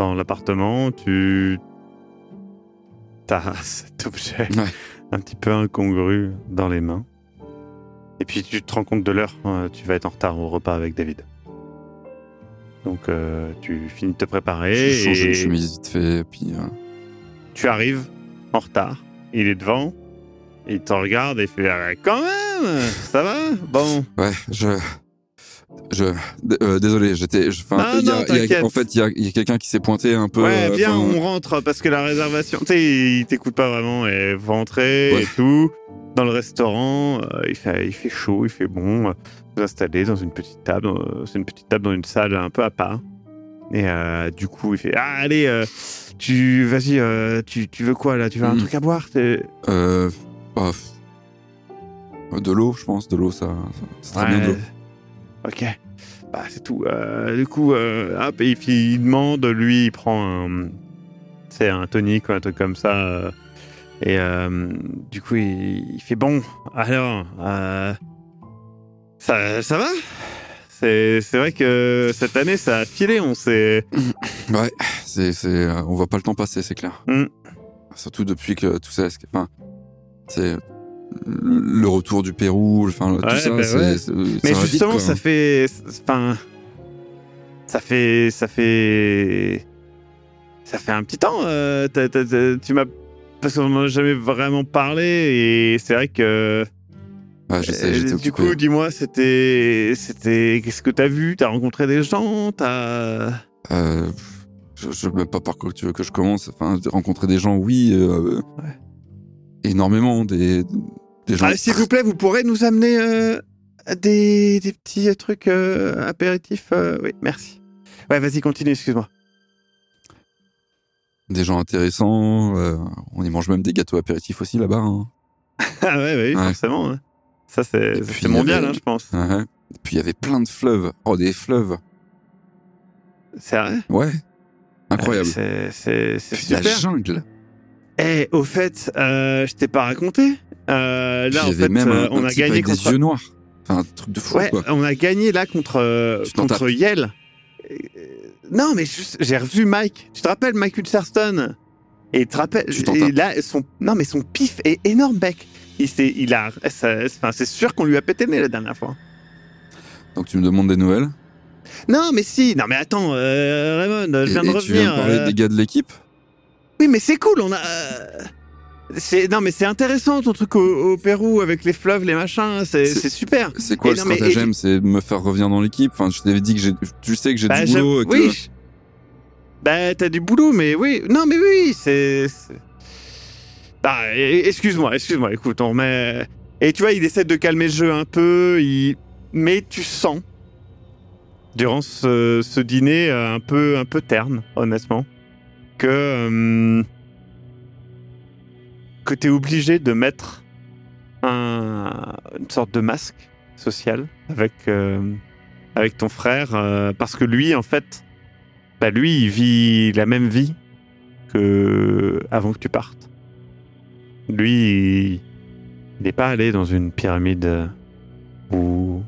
dans l'appartement. Tu as cet objet Ouais. un petit peu incongru dans les mains. Et puis tu te rends compte de l'heure. euh, tu vas être en retard au repas avec David. Donc euh, tu finis de te préparer Je change et de chemise vite fait, puis euh, tu arrives en retard. Il est devant. Il te regarde et il fait Ah, quand même ça va? Bon ouais, je, je, euh, désolé, j'étais, en fait, il y a, il y a quelqu'un qui s'est pointé un peu. ouais viens on rentre parce que la réservation tu sais il t'écoute pas vraiment et rentrez Ouais. et tout dans le restaurant euh, il fait il fait chaud il fait bon euh, vous installez dans une petite table c'est une petite table dans une salle un peu à part et du coup il fait ah allez tu vas-y tu, tu veux quoi là? Tu veux un Mhm. truc à boire? Euh, f- de l'eau, je pense, de l'eau, ça, ça- c'est très bien de l'eau. Ok. Bah, c'est tout. Euh, du coup, euh, hop, et puis il demande, lui, il prend un. C'est un tonic ou un truc comme ça. euh, et euh, du coup, il, il fait bon. Alors, euh, ça, ça va? C'est, c'est vrai que cette année, ça a filé. On s'est. Ouais, c'est, c'est, euh, on voit pas le temps passer, c'est clair. Mm. Surtout depuis que tout ça, enfin, c'est le retour du Pérou, enfin, tout Ouais, ça, bah ouais. Mais vite, justement, ça fait. Enfin. Ça fait. Ça fait. Ça fait un petit temps. euh, tu m'as. Parce qu'on n'en a jamais vraiment parlé et c'est vrai que. Ouais, je sais, euh, du occupé. coup, dis-moi, c'était. C'était. Qu'est-ce que t'as vu? T'as rencontré des gens? T'as. Euh, je ne sais même pas par quoi tu veux que je commence. Enfin, rencontrer des gens, oui. euh, Ouais. Énormément. Des gens. Ah, S'il vous plaît, vous pourrez nous amener euh, des, des petits trucs euh, apéritifs euh, Oui, merci. Ouais, vas-y, continue, excuse-moi. des gens intéressants. euh, on y mange même des gâteaux apéritifs aussi là-bas. hein. Ah ouais, ouais, oui, Ouais. forcément. hein. Ça, c'est mondial, avait- hein, je pense. Ouais. Et puis il y avait plein de fleuves. Oh, des fleuves. C'est vrai? Ouais. Incroyable. C'est Puis la super. jungle. Eh, au fait, euh, je t'ai pas raconté. Euh, là, il en y avait fait, même euh, un, on un a gagné avec contre. des yeux noirs. Enfin, un truc de fou, Ouais, quoi. on a gagné là contre euh, contre. Yale. Non, mais j'ai revu Mike. Tu te rappelles Mike Hutcherson? Et tu te rappelles Tu et là son non mais son pif est énorme, mec. Il s'est, il a, c'est sûr qu'on lui a pété le nez la dernière fois. Donc tu me demandes des nouvelles? Non, mais si. Non, mais attends, euh, Raymond, je Et, viens de et revenir. tu viens de parler euh, des gars de l'équipe? Oui, mais c'est cool, on a. C'est non, mais c'est intéressant ton truc au, au Pérou avec les fleuves, les machins, c'est super. C'est quoi Et le non, stratagème C'est me faire revenir dans l'équipe. Enfin, je t'avais dit que tu sais que j'ai Bah, du boulot. que- oui. Bah, t'as du boulot, mais oui. Non, mais oui, c'est. Bah, e- excuse-moi, excuse-moi. Écoute, on remet. Et tu vois, il essaie de calmer le jeu un peu. Il... Mais tu sens durant ce, ce dîner un peu, un peu terne, honnêtement, que euh, que t'es obligé de mettre un, une sorte de masque social avec euh, avec ton frère euh, parce que lui, en fait, bah lui, il vit la même vie que avant que tu partes. Lui, il n'est pas allé dans une pyramide où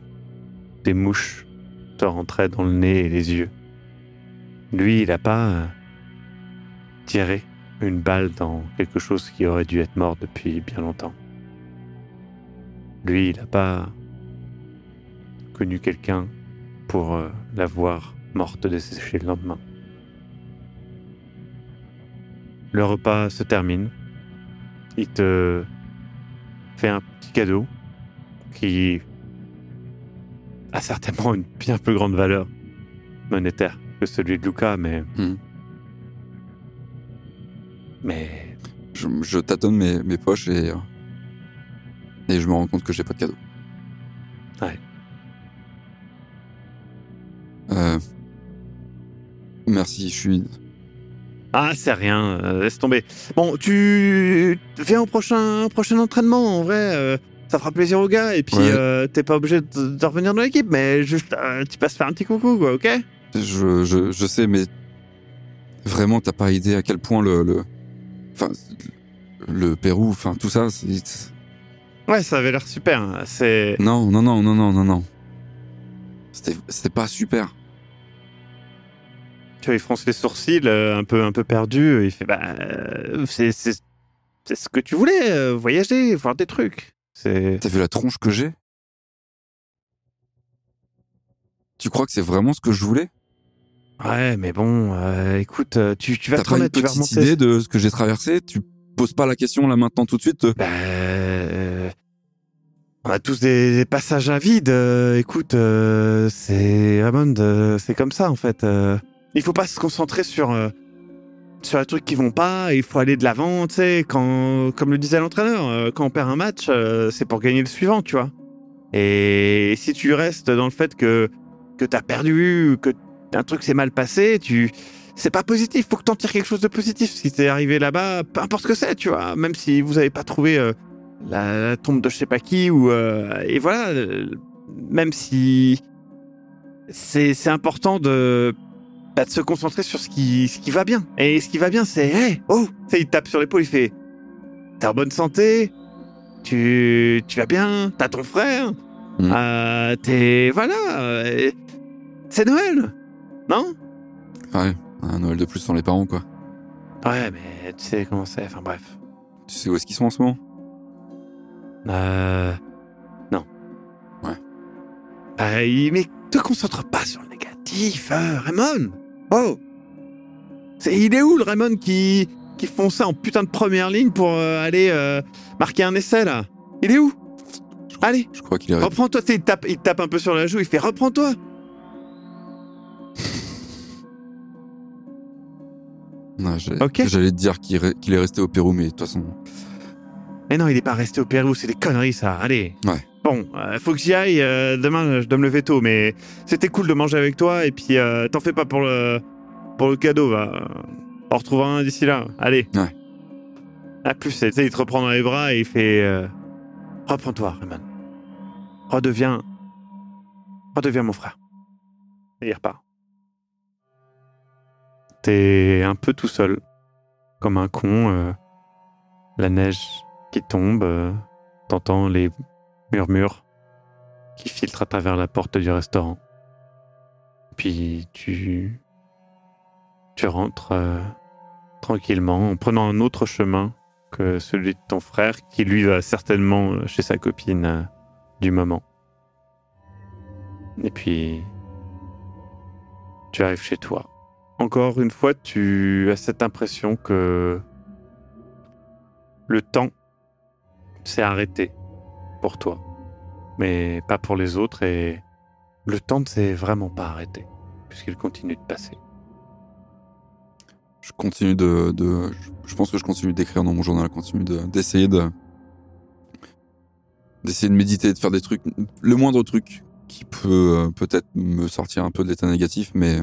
des mouches te rentraient dans le nez et les yeux. Lui, il n'a pas euh, tiré une balle dans quelque chose qui aurait dû être mort depuis bien longtemps. Lui, il n'a pas connu quelqu'un pour euh, la voir morte desséchée le lendemain. Le repas se termine. Il te fait un petit cadeau qui a certainement une bien plus grande valeur monétaire que celui de Luca, mais. Mhm. Mais. Je, je tâtonne mes, mes poches et, euh, et je me rends compte que j'ai pas de cadeau. Ouais. Euh, merci, je suis. Ah, c'est rien, euh, laisse tomber. Bon, tu viens au prochain, prochain entraînement, en vrai. euh, ça fera plaisir aux gars, et puis Ouais. euh, t'es pas obligé de, de revenir dans l'équipe, mais juste, tu passes faire un petit coucou, quoi, ok? Je, je, je sais, mais vraiment, t'as pas idée à quel point le, le, enfin, le Pérou, enfin, tout ça, Ouais, ça avait l'air super. hein. C'est. non, non, non, non, non, non, non. C'était, pas super. Tu vois, il fronce les sourcils, euh, un peu, un peu perdu. Il fait, bah, euh, c'est, c'est, c'est ce que tu voulais, euh, voyager, voir des trucs. C'est. T'as vu la tronche que j'ai? Tu crois que c'est vraiment ce que je voulais? Ouais, mais bon, euh, écoute, euh, tu, tu vas T'as te pas une tu vas petite remonter. idée de ce que j'ai traversé? Tu poses pas la question là maintenant tout de suite? Bah, euh, on a tous des, des passages à vide. euh, écoute, euh, c'est Raymond, euh, c'est comme ça en fait. euh. il faut pas se concentrer sur euh, sur les trucs qui vont pas. Il faut aller de l'avant, tu sais. Quand, comme le disait l'entraîneur, euh, quand on perd un match, euh, c'est pour gagner le suivant, tu vois. Et si tu restes dans le fait que que t'as perdu, que un truc s'est mal passé, tu c'est pas positif. Faut que t'en tires quelque chose de positif. Si t'es arrivé là-bas, peu importe ce que c'est, tu vois. Même si vous avez pas trouvé euh, la, la tombe de je sais pas qui ou euh, et voilà. euh, même si c'est important de bah, de se concentrer sur ce qui ce qui va bien. Et ce qui va bien, c'est hey oh, sais, il tape sur l'épaule, il fait t'es en bonne santé, tu tu vas bien, t'as ton frère, Mm. t'es voilà, c'est Noël, non? Ouais, un Noël de plus sans les parents, quoi. Ouais, mais tu sais comment c'est. Enfin bref. Tu sais où est-ce qu'ils sont en ce moment? Euh. Non. Ouais. Il- mais te concentre pas sur le négatif, euh, Raymond. Oh. Il est où le Raymond qui qui fonçait en putain de première ligne pour euh, aller euh, marquer un essai là? Il est où? Allez, Je crois qu'il est... reprends-toi. Tu sais, il tape, il tape un peu sur la joue. Il fait reprends-toi. J'ai- Ok. J'allais te dire qu'il re- qu'il est resté au Pérou, mais de toute façon... Mais non, il est pas resté au Pérou. C'est des conneries ça. Allez. Ouais. Bon, euh, faut que j'y aille. euh, demain, je dois me lever tôt, mais c'était cool de manger avec toi. Et puis, euh, t'en fais pas pour le pour le cadeau, va. On retrouvera un d'ici là. Allez. Ouais. À plus, tu sais, il te reprend dans les bras et il fait euh, Reprends-toi, Raymond. Redeviens. Redeviens mon frère. Et il repart. T'es un peu tout seul, comme un con. euh, la neige qui tombe, euh, t'entends les murmures qui filtrent à travers la porte du restaurant. Puis tu tu rentres euh, tranquillement en prenant un autre chemin que celui de ton frère qui lui va certainement chez sa copine du moment. Et puis tu arrives chez toi. Encore une fois, tu as cette impression que le temps s'est arrêté pour toi, mais pas pour les autres et le temps ne s'est vraiment pas arrêté puisqu'il continue de passer. Je continue de, je- pense que je continue d'écrire dans mon journal, continue de- d'essayer de, d'essayer de méditer, de faire des trucs, le moindre truc qui peut euh, peut-être me sortir un peu de l'état négatif, mais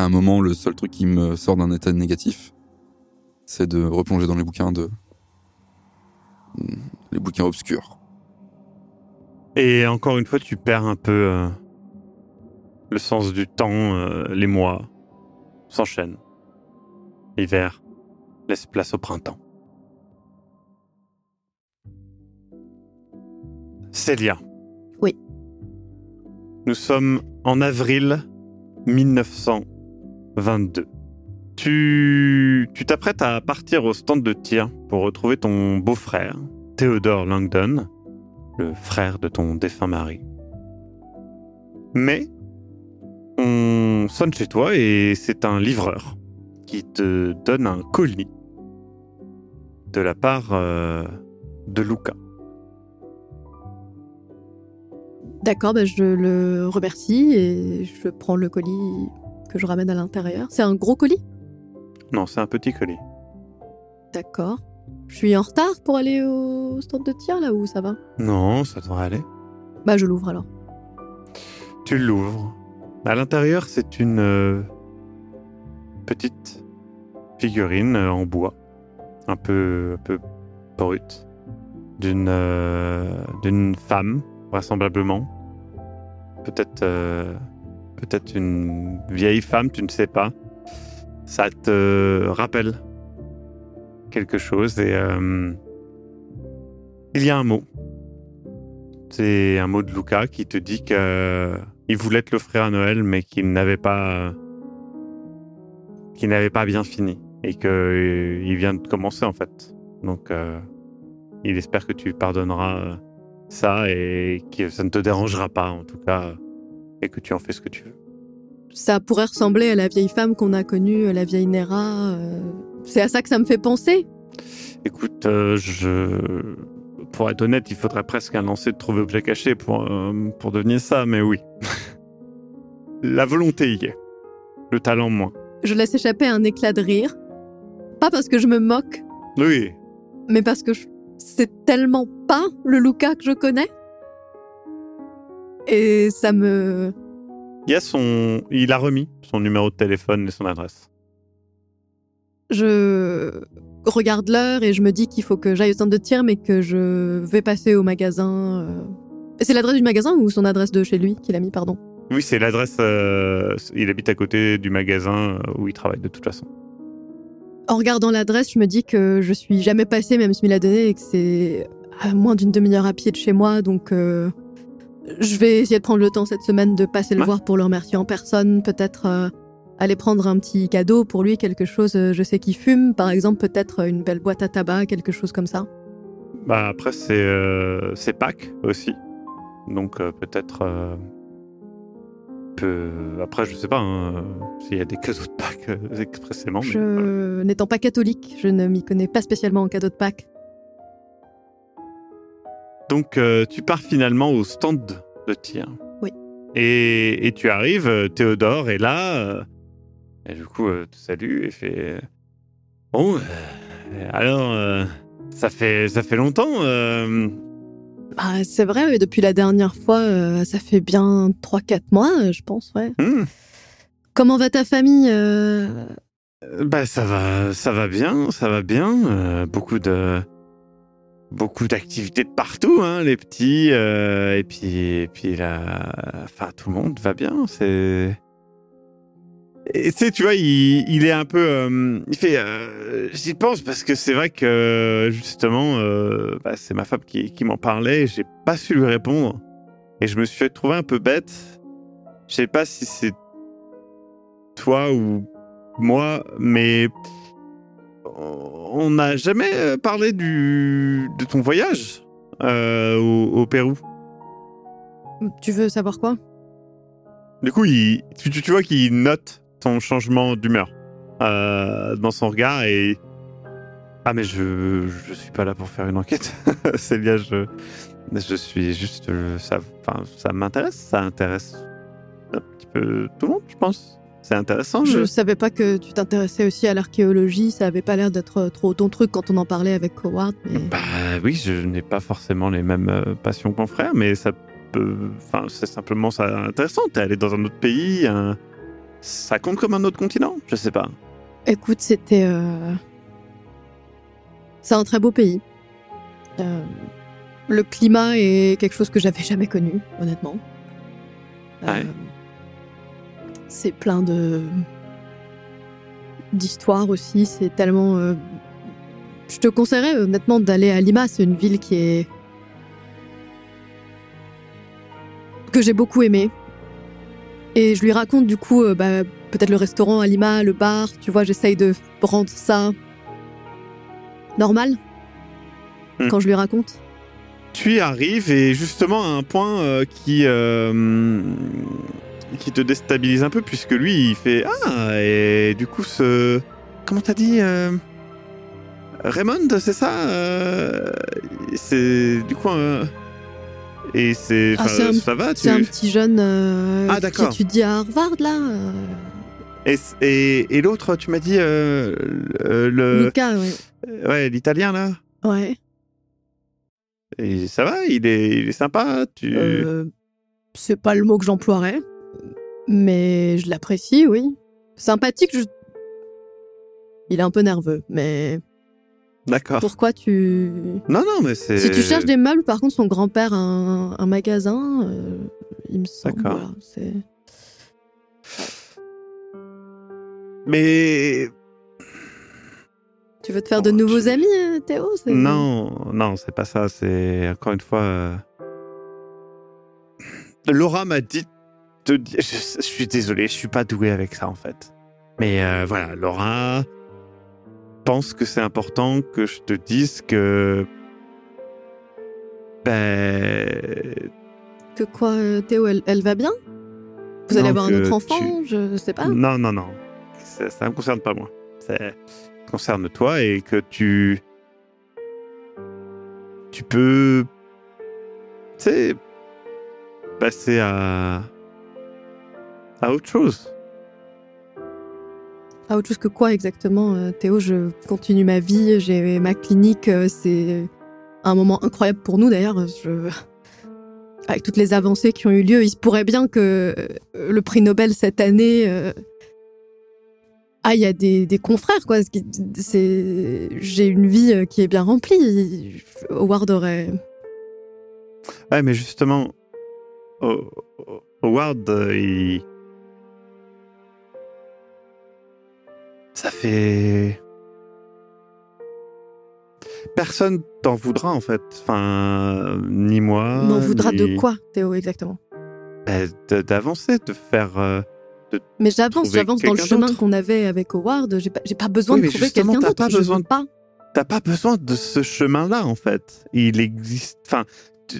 à un moment, le seul truc qui me sort d'un état négatif, c'est de replonger dans les bouquins de. Hmm, les bouquins obscurs. Et encore une fois, tu perds un peu euh, le sens du temps, euh, les mois s'enchaînent. L'hiver laisse place au printemps. Célia. Oui. Nous sommes en avril 1900. 22. Tu t'apprêtes à partir au stand de tir pour retrouver ton beau-frère, Theodore Langdon, le frère de ton défunt mari. Mais on sonne chez toi et c'est un livreur qui te donne un colis de la part euh, de Luca. D'accord, bah je le remercie et je prends le colis que je ramène à l'intérieur. C'est un gros colis? Non, c'est un petit colis. D'accord. Je suis en retard pour aller au stand de tir là où ça va? Non, ça devrait aller. Bah je l'ouvre alors. Tu l'ouvres. À l'intérieur, c'est une euh, petite figurine euh, en bois, un peu, un peu brute, d'une euh, d'une femme, vraisemblablement. Peut-être euh, peut-être une vieille femme, tu ne sais pas. Ça te rappelle quelque chose et euh, il y a un mot. C'est un mot de Luca qui te dit que il voulait te l'offrir à Noël, mais qu'il n'avait pas qu'il n'avait pas bien fini et que euh, vient de commencer en fait. Donc euh, il espère que tu pardonneras euh, ça et que ça ne te dérangera pas en tout cas et que tu en fais ce que tu veux. Ça pourrait ressembler à la vieille femme qu'on a connue, la vieille Nera. euh, C'est à ça que ça me fait penser. Écoute, euh, je pour être honnête, il faudrait presque un lancer de trouver objet caché pour euh, pour devenir ça, mais oui. La volonté y est. Le talent moins. Je laisse échapper un éclat de rire. Pas parce que je me moque, Oui, mais parce que je- c'est tellement pas le Luca que je connais. Et ça me... il a son il a remis son numéro de téléphone et son adresse. Je regarde l'heure et je me dis qu'il faut que j'aille au centre de tir, mais que je vais passer au magasin. euh. C'est l'adresse du magasin ou son adresse de chez lui qu'il a mis, pardon? Oui, c'est l'adresse. euh, il habite à côté du magasin euh, où il travaille de toute façon. En regardant l'adresse, je me dis que je suis jamais passée, même s'il me l'a donné, et que c'est à moins d'une demi-heure à pied de chez moi. Donc, euh, je vais essayer de prendre le temps cette semaine de passer le Ouais. voir pour le remercier en personne. Peut-être euh, aller prendre un petit cadeau pour lui, quelque chose. euh, je sais qu'il fume, par exemple, peut-être une belle boîte à tabac, quelque chose comme ça. Bah après c'est euh, c'est Pâques aussi, donc euh, peut-être. euh, peu- Après je sais pas hein, euh, s'il y a des cadeaux de Pâques euh, expressément. voilà. Je, n'étant pas catholique, je ne m'y connais pas spécialement en cadeau de Pâques. Donc euh, tu pars finalement au stand de tir. Oui. Et, et tu arrives, euh, Théodore est là. euh, et du coup, euh, te salue et fait. Bon, alors, ça fait ça fait longtemps. euh, Ah, c'est vrai, et depuis la dernière fois, euh, ça fait bien 3-4 mois, euh, je pense, ouais. hmm, Comment va ta famille euh, Bah ça va ça va bien, ça va bien. beaucoup de beaucoup d'activités de partout, hein, les petits euh, et puis et puis la, enfin tout le monde va bien. C'est Et tu sais, tu vois, il, est un peu. euh, il fait. euh, J'y pense parce que c'est vrai que justement, bah, c'est ma femme qui, qui m'en parlait. et J'ai pas su lui répondre. Et je me suis trouvé un peu bête. Je sais pas si c'est toi ou moi, mais on n'a jamais euh, parlé du, de ton voyage euh, au, au Pérou. Tu veux savoir quoi? Du coup, il, tu, tu- tu vois qu'il note ton changement d'humeur euh, dans son regard et ah mais je je suis pas là pour faire une enquête. Célia, je je suis juste ça enfin ça m'intéresse, ça intéresse un petit peu tout le monde, je pense. C'est intéressant. Je Je... savais pas que tu t'intéressais aussi à l'archéologie, ça avait pas l'air d'être trop ton truc quand on en parlait avec Howard, mais Bah oui, je n'ai pas forcément les mêmes euh, passions que mon frère, mais ça peut. Enfin, c'est simplement ça intéressant. T'es allé dans un autre pays, un- ça compte comme un autre continent Je sais pas. écoute, c'était. euh, C'est un très beau pays. Euh, Le climat est quelque chose que j'avais jamais connu, honnêtement. Euh, Ouais. C'est plein de. d'histoires aussi, c'est tellement. euh, Je te conseillerais honnêtement d'aller à Lima, c'est une ville qui est. que j'ai beaucoup aimé. Et je lui raconte du coup, euh, bah, peut-être le restaurant à Lima, le bar, tu vois, j'essaye de rendre ça normal Hmm. quand je lui raconte. Tu y arrives et justement à un point euh, qui qui te déstabilise un peu puisque lui il fait ah et du coup ce comment t'as dit euh, Raymond c'est ça euh, c'est du coup un- et c'est Ah, un- ça va tu C'est un petit jeune euh, Ah, qui d'accord. étudie à Harvard là. euh, Et, et, et l'autre, tu m'as dit euh, le, le- Luca, ouais. ouais, l'italien là. ouais. Et ça va, il est, il est sympa. Tu. Euh, c'est pas le mot que j'emploierais, mais je l'apprécie, oui. Sympathique, je... Il est un peu nerveux, mais D'accord. pourquoi tu... Non, non, mais c'est. Si tu cherches des meubles, par contre, son grand-père a un, un magasin, euh, il me semble. D'accord. voilà, c'est- Mais tu veux te faire de Oh, nouveaux tu- amis, euh, Théo non, non, c'est pas ça. C'est encore une fois. euh, Laura m'a dit dire. Je, je suis désolé, je suis pas doué avec ça en fait. Mais euh, voilà, Laura pense que c'est important que je te dise que. Ben. Que quoi, euh, Théo, elle, elle va bien? Vous allez avoir un autre enfant tu- Je sais pas. Non, non, non. Ça, ça me concerne pas moi. Ça concerne toi et que tu. Tu peux. Tu sais. Passer à. À autre chose. Ah, autre chose que quoi exactement, euh, Théo Je continue ma vie, j'ai ma clinique, euh, c'est un moment incroyable pour nous d'ailleurs. Je... Avec toutes les avancées qui ont eu lieu, il se pourrait bien que euh, le prix Nobel cette année. euh, Ah, il y a des, des confrères, quoi. C'est... J'ai une vie qui est bien remplie. Howard aurait. Ouais, mais justement. Ho- Ho- Howard, il. Ça fait. Personne t'en voudra en fait. Enfin, ni moi. M'en voudra de quoi, Théo, exactement? De- D'avancer, de faire. euh, Mais j'avance, j'avance dans le chemin qu'on avait avec Howard. J'ai pas, pas besoin Oui, de trouver quelqu'un d'autre. pas besoin de- pas. T'as pas besoin de ce chemin-là en fait. Il existe. Enfin,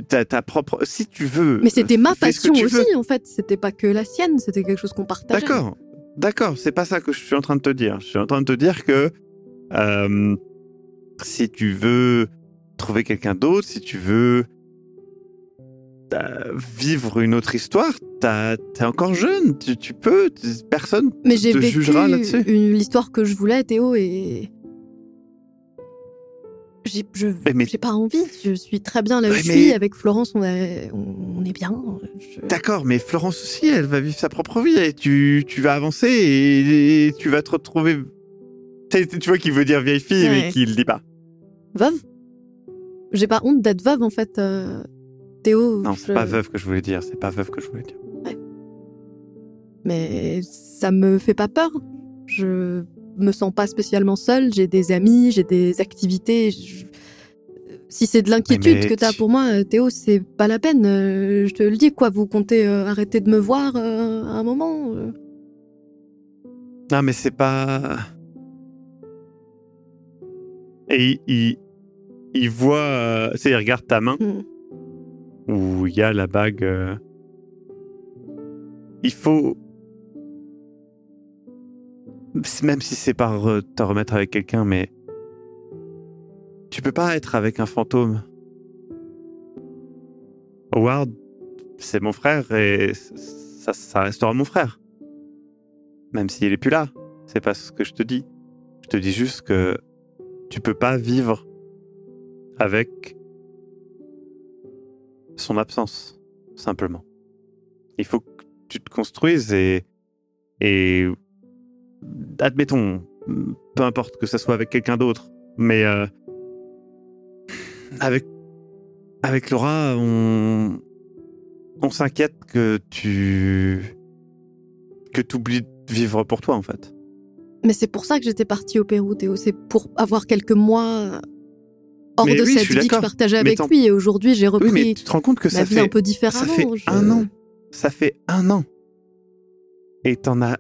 t'as ta propre. Si tu veux. Mais c'était ma passion veux. aussi, en fait. C'était pas que la sienne, c'était quelque chose qu'on partageait. D'accord, d'accord, c'est pas ça que je suis en train de te dire. Je suis en train de te dire que euh, si tu veux trouver quelqu'un d'autre, si tu veux euh, vivre une autre histoire, t'es encore jeune, tu, tu peux, personne Mais j'ai te vécu jugera là-dessus. une- l'histoire que je voulais, Théo, et. J'ai je- Mais- mais- j'ai pas envie. Je suis très bien là mais- suis. Avec Florence, on, est- on, est bien. Je- D'accord, mais Florence aussi, elle va vivre sa propre vie et tu, tu vas avancer et, et tu vas te retrouver. Tu vois qu'il veut dire vieille fille, mais Ouais. qu'il le dit pas. Veuve J'ai pas honte d'être veuve, en fait. euh, Théo. Non, je- c'est pas veuve que je voulais dire, c'est pas veuve que je voulais dire. Mais ça me fait pas peur. Je me sens pas spécialement seule. J'ai des amis, j'ai des activités. Je- Si c'est de l'inquiétude que t'as tu- pour moi, euh, Théo, c'est pas la peine. Euh, Je te le dis, quoi. Vous comptez euh, arrêter de me voir euh, à un moment euh. Non, mais c'est pas. Et il, voit. euh, Tu sais, il regarde ta main Hmm. où il y a la bague. euh. Il faut. Même si c'est par euh, te remettre avec quelqu'un, mais. Tu peux pas être avec un fantôme. Howard, c'est mon frère et ça, ça restera mon frère. Même s'il est plus là. C'est pas ce que je te dis. Je te dis juste que tu peux pas vivre avec son absence, simplement. Il faut que tu te construises et. Et. Admettons, peu importe que ça soit avec quelqu'un d'autre, mais. euh, avec. Avec Laura, on. On s'inquiète que tu. Que tu oublies de vivre pour toi, en fait. Mais c'est pour ça que j'étais partie au Pérou, Théo. C'est pour avoir quelques mois hors Mais de oui, cette vie que je partageais Mais avec lui. Et aujourd'hui, j'ai repris Oui, mais tu te rends compte que ça vie fait. un peu différemment. Ça fait Je- un an. Ça fait un an. Et t'en as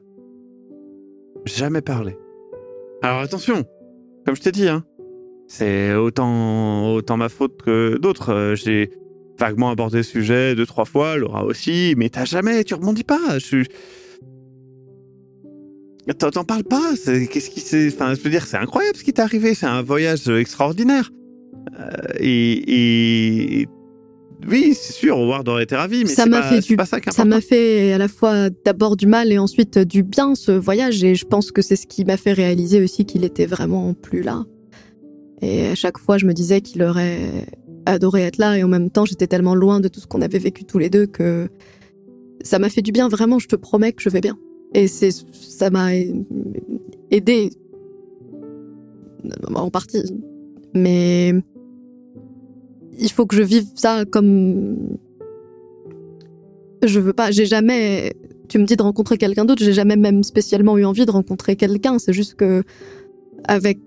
jamais parlé. Alors attention, comme je t'ai dit, hein, c'est autant, autant ma faute que d'autres. Euh, J'ai vaguement abordé le sujet deux, trois fois, Laura aussi, mais t'as jamais, tu rebondis pas. Je. T'en parles pas. c'est- Qu'est-ce qui s'est. Enfin, je veux dire, c'est incroyable ce qui t'est arrivé. C'est un voyage extraordinaire. Euh, et- Oui, c'est sûr, Howard aurait été ravi, mais Ça m'a pas, fait du- pas ça Ça m'a fait à la fois d'abord du mal et ensuite du bien ce voyage et je pense que c'est ce qui m'a fait réaliser aussi qu'il était vraiment plus là. Et à chaque fois je me disais qu'il aurait adoré être là et en même temps j'étais tellement loin de tout ce qu'on avait vécu tous les deux que ça m'a fait du bien vraiment, je te promets que je vais bien. Et c'est ça m'a aidé en partie. Mais il faut que je vive ça comme. Je veux pas, j'ai jamais. Tu me dis de rencontrer quelqu'un d'autre, j'ai jamais même spécialement eu envie de rencontrer quelqu'un. C'est juste que, avec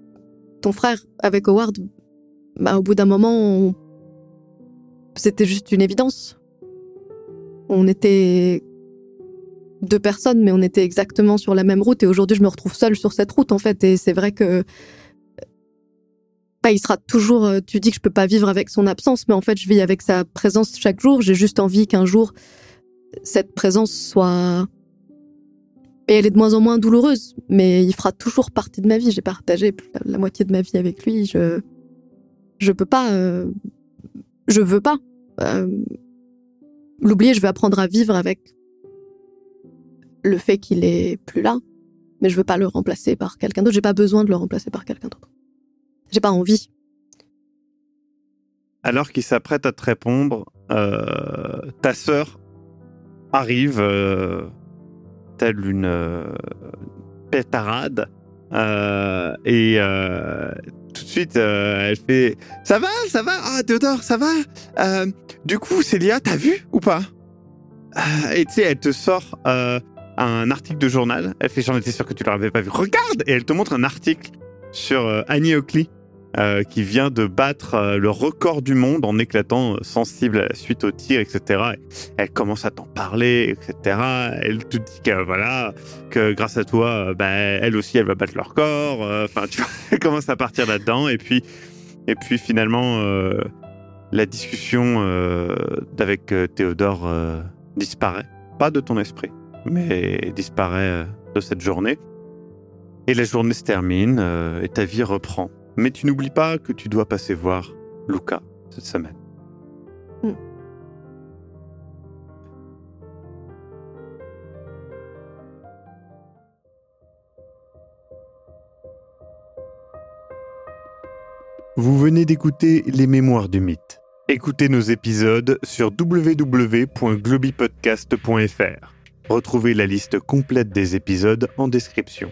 ton frère, avec Howard, bah, au bout d'un moment, c'était juste une évidence. On était deux personnes, mais on était exactement sur la même route. Et aujourd'hui, je me retrouve seule sur cette route, en fait. Et c'est vrai que bah, il sera toujours. Euh, tu dis que je peux pas vivre avec son absence, mais en fait, je vis avec sa présence chaque jour. J'ai juste envie qu'un jour, cette présence soit. Et elle est de moins en moins douloureuse, mais il fera toujours partie de ma vie. J'ai partagé la moitié de ma vie avec lui. Je, je peux pas. Euh, je veux pas. Euh, l'oublier, je vais apprendre à vivre avec le fait qu'il est plus là, mais je veux pas le remplacer par quelqu'un d'autre. J'ai pas besoin de le remplacer par quelqu'un d'autre. J'ai pas envie. Alors qu'il s'apprête à te répondre, euh, ta sœur arrive euh, telle une euh, pétarade et tout de suite elle fait ça va ça va ah Théodore ça va du coup Célia t'as vu ou pas? Et tu sais elle te sort un article de journal. Elle fait J'en étais sûr que tu l'avais pas vu. Regarde Et elle te montre un article sur Annie Oakley. Euh, qui vient de battre euh, le record du monde en éclatant sensible à la suite au tir, etc. elle commence à t'en parler, etc. Elle te dit que voilà, que grâce à toi, bah, elle aussi, elle va battre le record. Enfin, tu vois, elle commence à partir là-dedans. Et puis, et puis finalement, la discussion avec Théodore disparaît, pas de ton esprit mais disparaît euh, de cette journée. Et la journée se termine euh, et ta vie reprend. Mais tu n'oublies pas que tu dois passer voir Luca cette semaine. Mm. Vous venez d'écouter Les Mémoires du Mythe. Écoutez nos épisodes sur www.globipodcast.fr. Retrouvez la liste complète des épisodes en description.